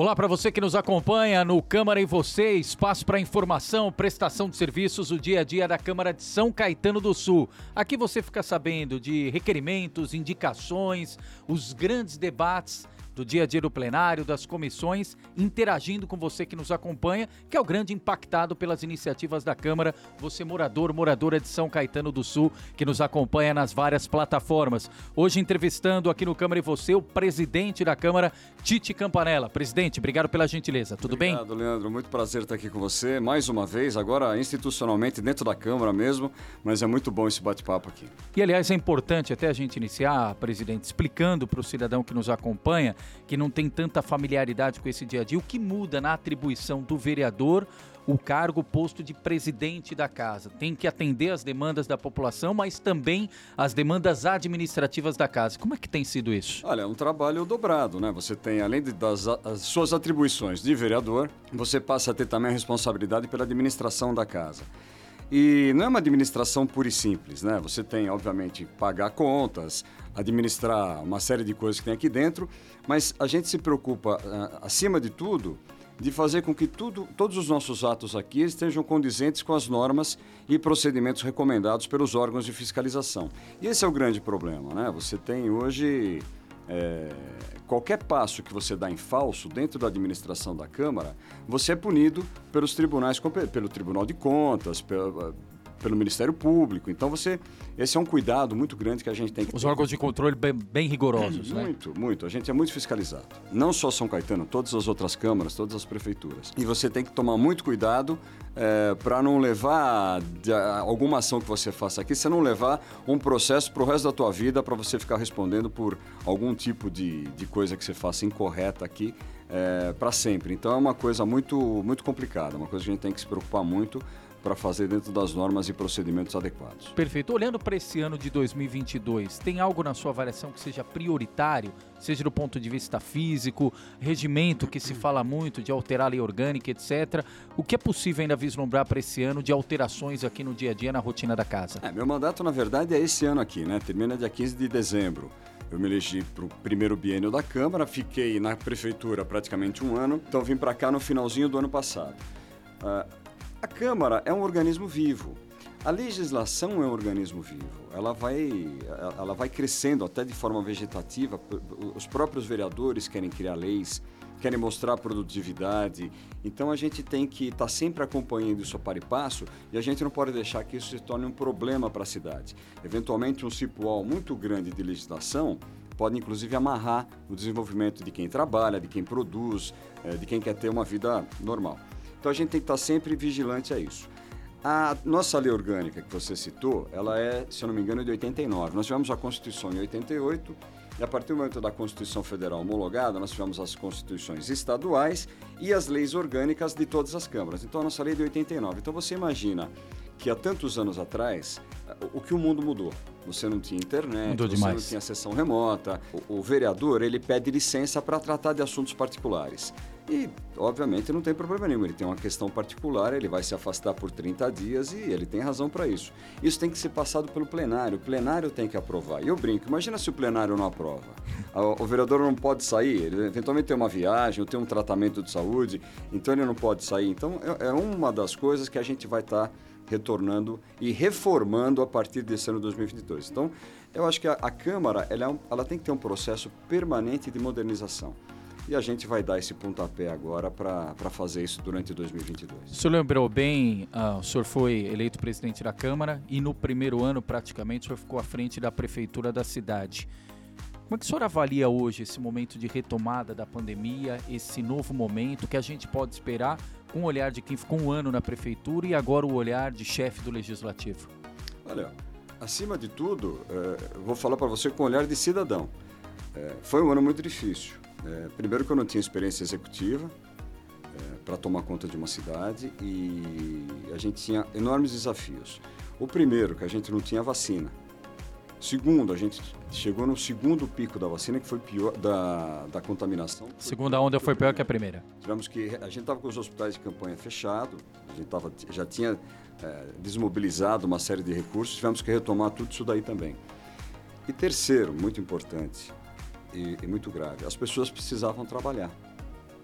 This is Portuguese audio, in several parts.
Olá para você que nos acompanha no Câmara e Você, espaço para informação, prestação de serviços, o dia a dia da Câmara de São Caetano do Sul. Aqui você fica sabendo de requerimentos, indicações, os grandes debates do dia a dia do plenário, das comissões, interagindo com você que nos acompanha, que é o grande impactado pelas iniciativas da Câmara, você morador, moradora de São Caetano do Sul, que nos acompanha nas várias plataformas. Hoje entrevistando aqui no Câmara e você o presidente da Câmara, Tite Campanella. Presidente, obrigado pela gentileza. Tudo obrigado, bem? Obrigado, Leandro. Muito prazer estar aqui com você mais uma vez, agora institucionalmente dentro da Câmara mesmo, mas é muito bom esse bate-papo aqui. E aliás, é importante até a gente iniciar, presidente, explicando para o cidadão que nos acompanha que não tem tanta familiaridade com esse dia a dia, o que muda na atribuição do vereador o cargo posto de presidente da casa. Tem que atender as demandas da população, mas também as demandas administrativas da casa. Como é que tem sido isso? Olha, é um trabalho dobrado, né? Você tem, além das suas atribuições de vereador, você passa a ter também a responsabilidade pela administração da casa. E não é uma administração pura e simples, né? Você tem, obviamente, pagar contas, administrar uma série de coisas que tem aqui dentro, mas a gente se preocupa, uh, acima de tudo, de fazer com que tudo, todos os nossos atos aqui estejam condizentes com as normas e procedimentos recomendados pelos órgãos de fiscalização. E esse é o grande problema, né? Você tem hoje é, qualquer passo que você dá em falso dentro da administração da Câmara, você é punido pelos tribunais, pelo Tribunal de Contas, pelo, pelo Ministério Público. Então você, esse é um cuidado muito grande que a gente tem que Os ter. órgãos de controle bem, bem rigorosos, né? Muito, muito. A gente é muito fiscalizado. Não só São Caetano, todas as outras câmaras, todas as prefeituras. E você tem que tomar muito cuidado é, para não levar de, alguma ação que você faça aqui, você não levar um processo para o resto da tua vida para você ficar respondendo por algum tipo de, de coisa que você faça incorreta aqui é, para sempre. Então é uma coisa muito, muito complicada, uma coisa que a gente tem que se preocupar muito para fazer dentro das normas e procedimentos adequados. Perfeito. Olhando para esse ano de 2022, tem algo na sua avaliação que seja prioritário, seja do ponto de vista físico, regimento que se fala muito de alterar a lei orgânica, etc. O que é possível ainda vislumbrar para esse ano de alterações aqui no dia a dia na rotina da casa? É, meu mandato, na verdade, é esse ano aqui, né? Termina dia 15 de dezembro. Eu me elegi para o primeiro biênio da Câmara, fiquei na prefeitura praticamente um ano, então vim para cá no finalzinho do ano passado. Uh, a Câmara é um organismo vivo. A legislação é um organismo vivo. Ela vai, ela vai crescendo até de forma vegetativa. Os próprios vereadores querem criar leis, querem mostrar produtividade. Então a gente tem que estar tá sempre acompanhando isso a par e passo e a gente não pode deixar que isso se torne um problema para a cidade. Eventualmente, um cipual muito grande de legislação pode inclusive amarrar o desenvolvimento de quem trabalha, de quem produz, eh, de quem quer ter uma vida normal. Então a gente tem que estar sempre vigilante a isso. A nossa lei orgânica que você citou, ela é, se eu não me engano, de 89. Nós tivemos a Constituição em 88 e a partir do momento da Constituição Federal homologada, nós tivemos as constituições estaduais e as leis orgânicas de todas as câmaras. Então a nossa lei é de 89. Então você imagina que há tantos anos atrás, o que o mundo mudou. Você não tinha internet, Mudou você demais. não tinha sessão remota. O, o vereador, ele pede licença para tratar de assuntos particulares. E, obviamente, não tem problema nenhum. Ele tem uma questão particular, ele vai se afastar por 30 dias e ele tem razão para isso. Isso tem que ser passado pelo plenário. O plenário tem que aprovar. E eu brinco, imagina se o plenário não aprova. O vereador não pode sair, ele eventualmente tem uma viagem ou tem um tratamento de saúde, então ele não pode sair. Então, é, é uma das coisas que a gente vai estar. Tá retornando e reformando a partir desse ano 2022. Então, eu acho que a, a Câmara ela, é ela tem que ter um processo permanente de modernização. E a gente vai dar esse pontapé agora para fazer isso durante 2022. O senhor lembrou bem, uh, o senhor foi eleito presidente da Câmara e no primeiro ano, praticamente, o senhor ficou à frente da prefeitura da cidade. Como é que o senhor avalia hoje esse momento de retomada da pandemia, esse novo momento que a gente pode esperar com o olhar de quem ficou um ano na prefeitura e agora o olhar de chefe do legislativo? Olha, acima de tudo, é, vou falar para você com o olhar de cidadão. É, foi um ano muito difícil. É, primeiro que eu não tinha experiência executiva é, para tomar conta de uma cidade e a gente tinha enormes desafios. O primeiro, que a gente não tinha vacina. Segundo, a gente chegou no segundo pico da vacina, que foi pior da, da contaminação. Segunda onda foi pior que a primeira. Tivemos que. A gente estava com os hospitais de campanha fechados, a gente tava, já tinha é, desmobilizado uma série de recursos, tivemos que retomar tudo isso daí também. E terceiro, muito importante e, e muito grave, as pessoas precisavam trabalhar.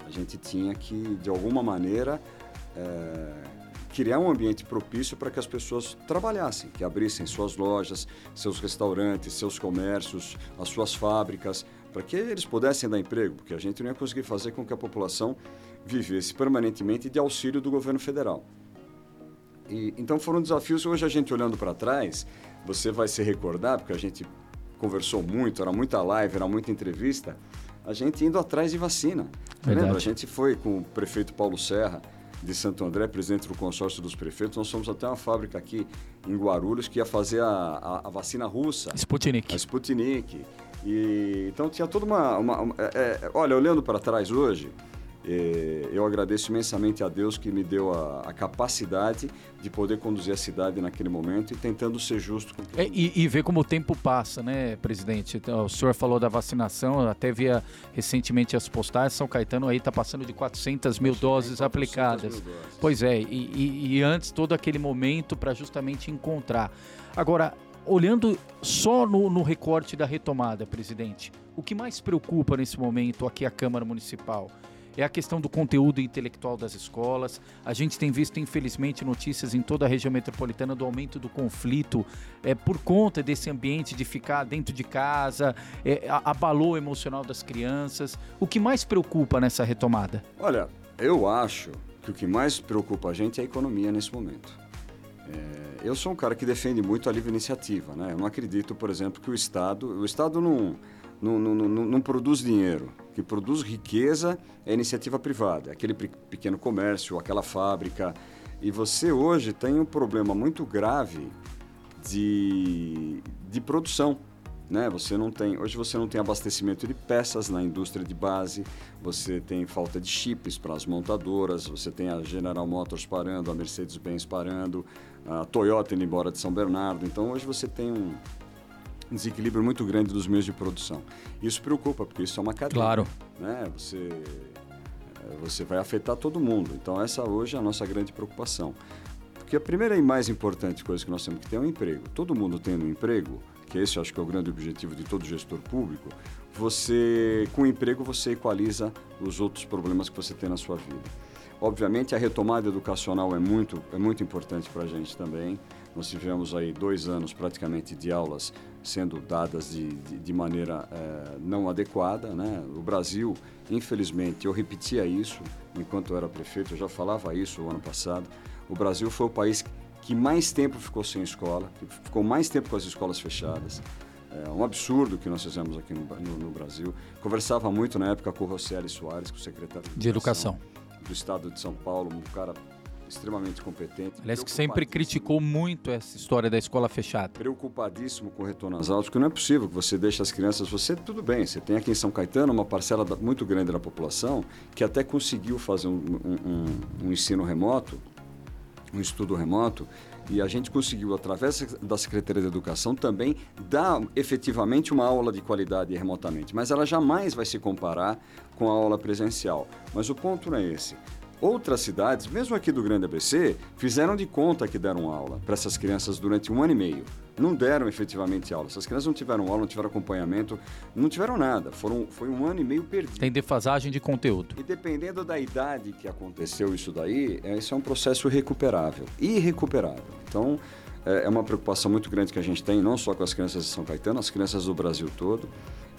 A gente tinha que, de alguma maneira, é, criar um ambiente propício para que as pessoas trabalhassem, que abrissem suas lojas, seus restaurantes, seus comércios, as suas fábricas, para que eles pudessem dar emprego, porque a gente não ia conseguir fazer com que a população vivesse permanentemente de auxílio do governo federal. E, então foram desafios. Hoje a gente olhando para trás, você vai se recordar, porque a gente conversou muito, era muita live, era muita entrevista, a gente indo atrás de vacina. Lembra? A gente foi com o prefeito Paulo Serra de Santo André, presidente do consórcio dos prefeitos. Nós fomos até uma fábrica aqui em Guarulhos que ia fazer a, a, a vacina russa. Sputnik. A Sputnik. E, então tinha toda uma. uma, uma é, é olha, olhando para trás hoje, eu agradeço imensamente a Deus que me deu a, a, capacidade de poder conduzir a cidade naquele momento e tentando ser justo com é, e, e, ver como o tempo passa, né, presidente? Então, o senhor falou da vacinação, até via recentemente as postagens, São Caetano aí está passando de 400 mil doses 400 aplicadas. Mil doses. Pois é, e, e, e antes todo aquele momento para justamente encontrar. Agora, olhando só no, no recorte da retomada, presidente, o que mais preocupa nesse momento aqui a Câmara Municipal? É a questão do conteúdo intelectual das escolas. A gente tem visto, infelizmente, notícias em toda a região metropolitana do aumento do conflito é, por conta desse ambiente de ficar dentro de casa, é, abalou emocional das crianças. O que mais preocupa nessa retomada? Olha, eu acho que o que mais preocupa a gente é a economia nesse momento. É, eu sou um cara que defende muito a livre iniciativa, né? Eu não acredito, por exemplo, que o Estado, o Estado não não, não, não, não produz dinheiro. O que produz riqueza é iniciativa privada, aquele pequeno comércio, aquela fábrica. E você hoje tem um problema muito grave de, de produção. Né? Você não tem, hoje você não tem abastecimento de peças na indústria de base, você tem falta de chips para as montadoras, você tem a General Motors parando, a Mercedes-Benz parando, a Toyota indo embora de São Bernardo. Então hoje você tem um, desequilíbrio muito grande dos meios de produção. Isso preocupa, porque isso é uma cadeia. Claro. Né? Você, eh, você vai afetar todo mundo. Então, essa hoje é a nossa grande preocupação. Porque a primeira e mais importante coisa que nós temos que ter é um emprego. Todo mundo tendo um emprego, que esse acho que é o grande objetivo de todo gestor público, você, com o emprego, você equaliza os outros problemas que você tem na sua vida. Obviamente, a retomada educacional é muito, é muito importante para a gente também. Nós tivemos aí dois anos praticamente de aulas sendo dadas de, de, de maneira é, não adequada. Né? O Brasil, infelizmente, eu repetia isso enquanto eu era prefeito, eu já falava isso o ano passado. O Brasil foi o país que mais tempo ficou sem escola, que ficou mais tempo com as escolas fechadas. É um absurdo que nós fizemos aqui no, no, no Brasil. Conversava muito na época com o Rosselli Soares, com o secretário de, de Educação do Estado de São Paulo, um cara extremamente competente. Aliás, que sempre criticou muito essa história da escola fechada. Preocupadíssimo com o retorno às aulas, porque não é possível que você deixe as crianças. Você, tudo bem, você tem aqui em São Caetano uma parcela muito grande da população que até conseguiu fazer um, um, um ensino remoto, um estudo remoto, e a gente conseguiu, através da Secretaria de Educação, também dar efetivamente uma aula de qualidade remotamente. Mas ela jamais vai se comparar com a aula presencial. Mas o ponto não é esse. Outras cidades, mesmo aqui do Grande ABC, fizeram de conta que deram aula para essas crianças durante um ano e meio. Não deram efetivamente aula. Essas crianças não tiveram aula, não tiveram acompanhamento, não tiveram nada. Foram, foi um ano e meio perdido. Tem defasagem de conteúdo. E dependendo da idade que aconteceu isso daí, esse é um processo recuperável. Irrecuperável. Então, é, é uma preocupação muito grande que a gente tem, não só com as crianças de São Caetano, as crianças do Brasil todo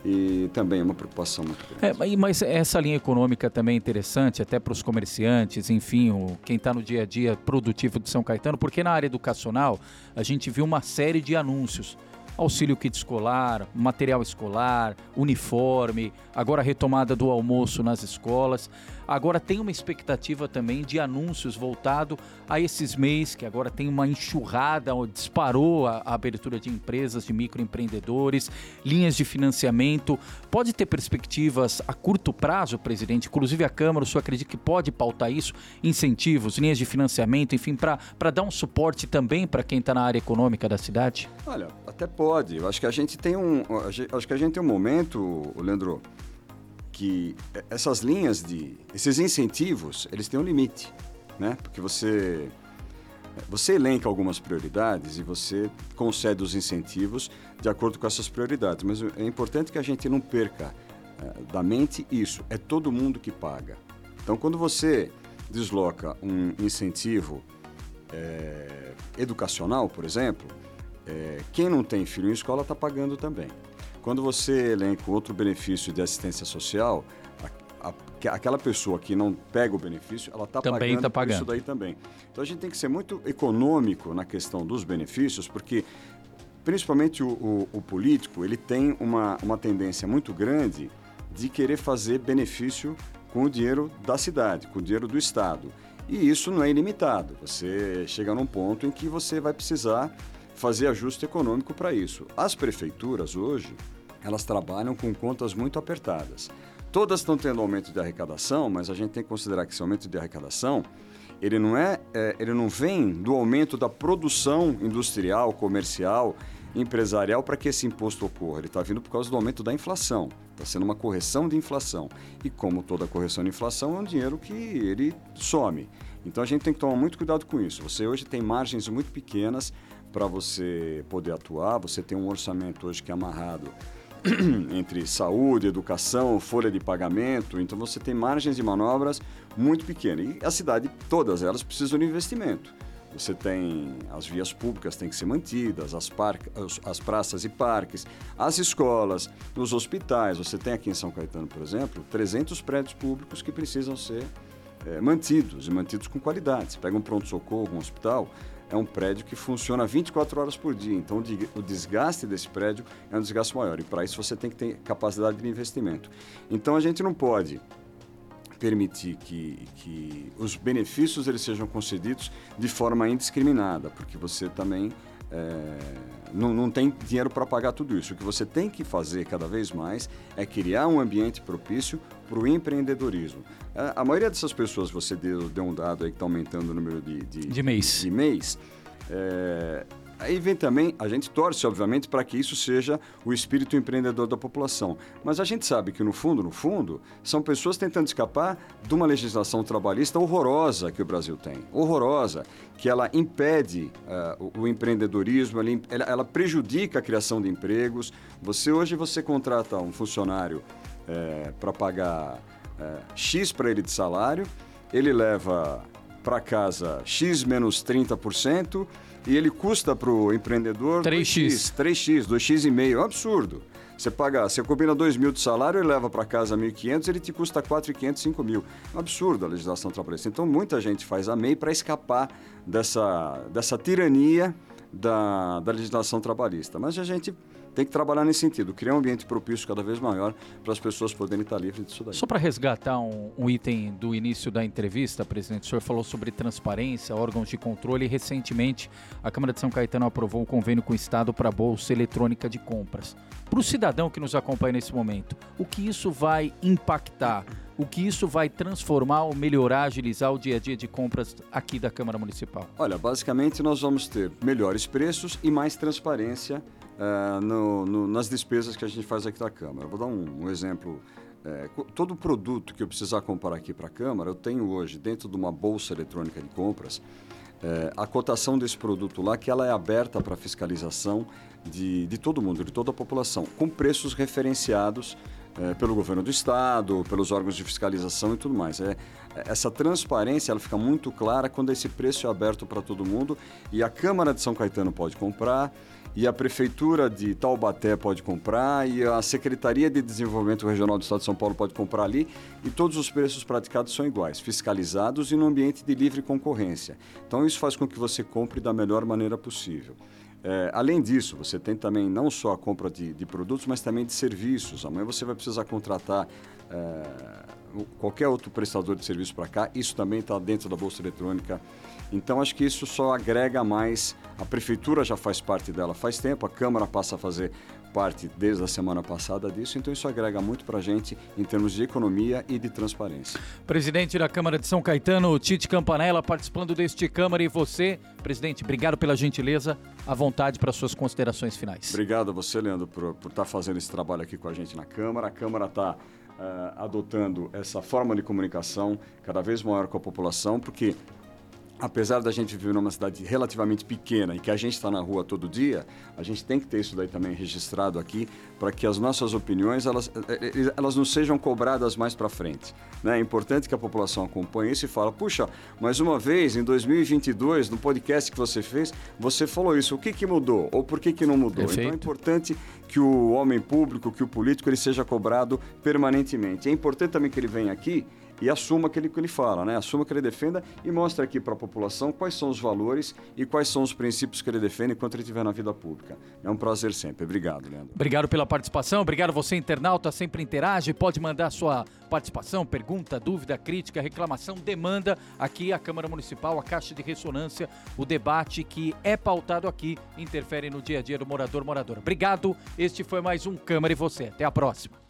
e também é uma preocupação muito grande. É, mas essa linha econômica também é interessante, até para os comerciantes, enfim, o, quem está no dia a dia produtivo de São Caetano, porque na área educacional a gente viu uma série de anúncios auxílio kit escolar, material escolar, uniforme, agora retomada do almoço nas escolas. Agora tem uma expectativa também de anúncios voltado a esses meses, que agora tem uma enxurrada, disparou a, a abertura de empresas, de microempreendedores, linhas de financiamento. Pode ter perspectivas a curto prazo, presidente? Inclusive a Câmara, o senhor acredita que pode pautar isso? Incentivos, linhas de financiamento, enfim, para dar um suporte também para quem está na área econômica da cidade? Olha, até pode. Eu acho que a gente tem um. Acho que a gente tem um momento, Leandro, que essas linhas de esses incentivos eles têm um limite, né? Porque você você elenca algumas prioridades e você concede os incentivos de acordo com essas prioridades, mas é importante que a gente não perca é, da mente isso. É todo mundo que paga. Então, quando você desloca um incentivo é, educacional, por exemplo, é, quem não tem filho em escola está pagando também. Quando você elenca outro benefício de assistência social, a, a, aquela pessoa que não pega o benefício, ela está pagando, tá pagando isso daí também. Então a gente tem que ser muito econômico na questão dos benefícios, porque principalmente o, o, o político, ele tem uma, uma tendência muito grande de querer fazer benefício com o dinheiro da cidade, com o dinheiro do Estado. E isso não é ilimitado. Você chega num ponto em que você vai precisar fazer ajuste econômico para isso. As prefeituras hoje, elas trabalham com contas muito apertadas. Todas estão tendo aumento de arrecadação, mas a gente tem que considerar que esse aumento de arrecadação ele não é, é ele não vem do aumento da produção industrial, comercial, empresarial para que esse imposto ocorra. Ele está vindo por causa do aumento da inflação. Está sendo uma correção de inflação. E como toda correção de inflação, é um dinheiro que ele some. Então a gente tem que tomar muito cuidado com isso. Você hoje tem margens muito pequenas para você poder atuar. Você tem um orçamento hoje que é amarrado entre saúde, educação, folha de pagamento. Então você tem margens de manobras muito pequenas. E a cidade, todas elas precisam de investimento. Você tem as vias públicas têm que ser mantidas, as, as praças e parques, as escolas, os hospitais. Você tem aqui em São Caetano, por exemplo, 300 prédios públicos que precisam ser é, mantidos e mantidos com qualidade. Você pega um pronto-socorro, um hospital, é um prédio que funciona 24 horas por dia. Então, o desgaste desse prédio é um desgaste maior. E para isso você tem que ter capacidade de investimento. Então, a gente não pode permitir que, que os benefícios eles sejam concedidos de forma indiscriminada, porque você também é, não, não tem dinheiro para pagar tudo isso. O que você tem que fazer cada vez mais é criar um ambiente propício para o empreendedorismo. A, a, maioria dessas pessoas, você deu, deu um dado aí que está aumentando o número de, de, de mês. De mês é, Aí vem também, a gente torce, obviamente, para que isso seja o espírito empreendedor da população. Mas a gente sabe que, no fundo, no fundo, são pessoas tentando escapar de uma legislação trabalhista horrorosa que o Brasil tem. Horrorosa, que ela impede uh, o, o, empreendedorismo, ela, ela, prejudica a criação de empregos. Você Hoje você contrata um funcionário é, para pagar é, X para ele de salário, ele leva para casa X menos 30%, e ele custa para o empreendedor 3x. 3x, 2x, é um absurdo. Você paga, você combina 2 mil de salário, ele leva para casa 1.500, ele te custa 4.500, 5 mil. É um absurdo a legislação trabalhista. Então, muita gente faz a MEI para escapar dessa, dessa tirania da, da legislação trabalhista. Mas a gente tem que trabalhar nesse sentido, criar um ambiente propício cada vez maior para as pessoas poderem estar livres disso daí. Só para resgatar um, um, item do início da entrevista, presidente, o senhor falou sobre transparência, órgãos de controle e recentemente a Câmara de São Caetano aprovou um convênio com o Estado para a Bolsa Eletrônica de Compras. Para o cidadão que nos acompanha nesse momento, o que isso vai impactar? O que isso vai transformar ou melhorar, agilizar o dia a dia de compras aqui da Câmara Municipal? Olha, basicamente nós vamos ter melhores preços e mais transparência uh, no, no, nas despesas que a gente faz aqui da Câmara. Vou dar um, um exemplo. É, todo produto que eu precisar comprar aqui para a Câmara, eu tenho hoje dentro de uma bolsa eletrônica de compras é, a cotação desse produto lá, que ela é aberta para fiscalização de, de todo mundo, de toda a população, com preços referenciados é, pelo governo do estado, pelos órgãos de fiscalização e tudo mais. É, essa transparência ela fica muito clara quando esse preço é aberto para todo mundo e a Câmara de São Caetano pode comprar e a Prefeitura de Taubaté pode comprar, e a Secretaria de Desenvolvimento Regional do Estado de São Paulo pode comprar ali, e todos os preços praticados são iguais, fiscalizados e no ambiente de livre concorrência. Então, isso faz com que você compre da melhor maneira possível. É, além disso, você tem também não só a compra de, de, produtos, mas também de serviços. Amanhã você vai precisar contratar é, qualquer outro prestador de serviço para cá, isso também está dentro da Bolsa Eletrônica então acho que isso só agrega mais. A prefeitura já faz parte dela faz tempo, a Câmara passa a fazer parte desde a semana passada disso, então isso agrega muito para a gente em termos de economia e de transparência. Presidente da Câmara de São Caetano, Tite Campanella, participando deste Câmara e você, presidente, obrigado pela gentileza, à vontade para suas considerações finais. Obrigado a você, Leandro, por, por estar tá fazendo esse trabalho aqui com a gente na Câmara. A Câmara está uh, adotando essa forma de comunicação cada vez maior com a população, porque apesar da gente viver numa cidade relativamente pequena e que a gente está na rua todo dia, a gente tem que ter isso daí também registrado aqui para que as nossas opiniões elas, eh, eh, elas não sejam cobradas mais para frente. Né? É importante que a população acompanhe isso e fale, puxa, mais uma vez, em 2022, no podcast que você fez, você falou isso, o que, que mudou? Ou por que, que não mudou? Perfeito. Então é importante que o homem público, que o político, ele seja cobrado permanentemente. É importante também que ele venha aqui e assuma aquilo que ele fala, né? Assuma que ele defenda e mostre aqui para a população quais são os valores e quais são os princípios que ele defende enquanto ele estiver na vida pública. É um prazer sempre. Obrigado, Leandro. Obrigado pela participação. Obrigado você, internauta, sempre interage. Pode mandar sua participação, pergunta, dúvida, crítica, reclamação, demanda aqui a Câmara Municipal, a Caixa de Ressonância, o debate que é pautado aqui interfere no dia a dia do morador moradora. Obrigado. Este foi mais um Câmara e você. Até a próxima.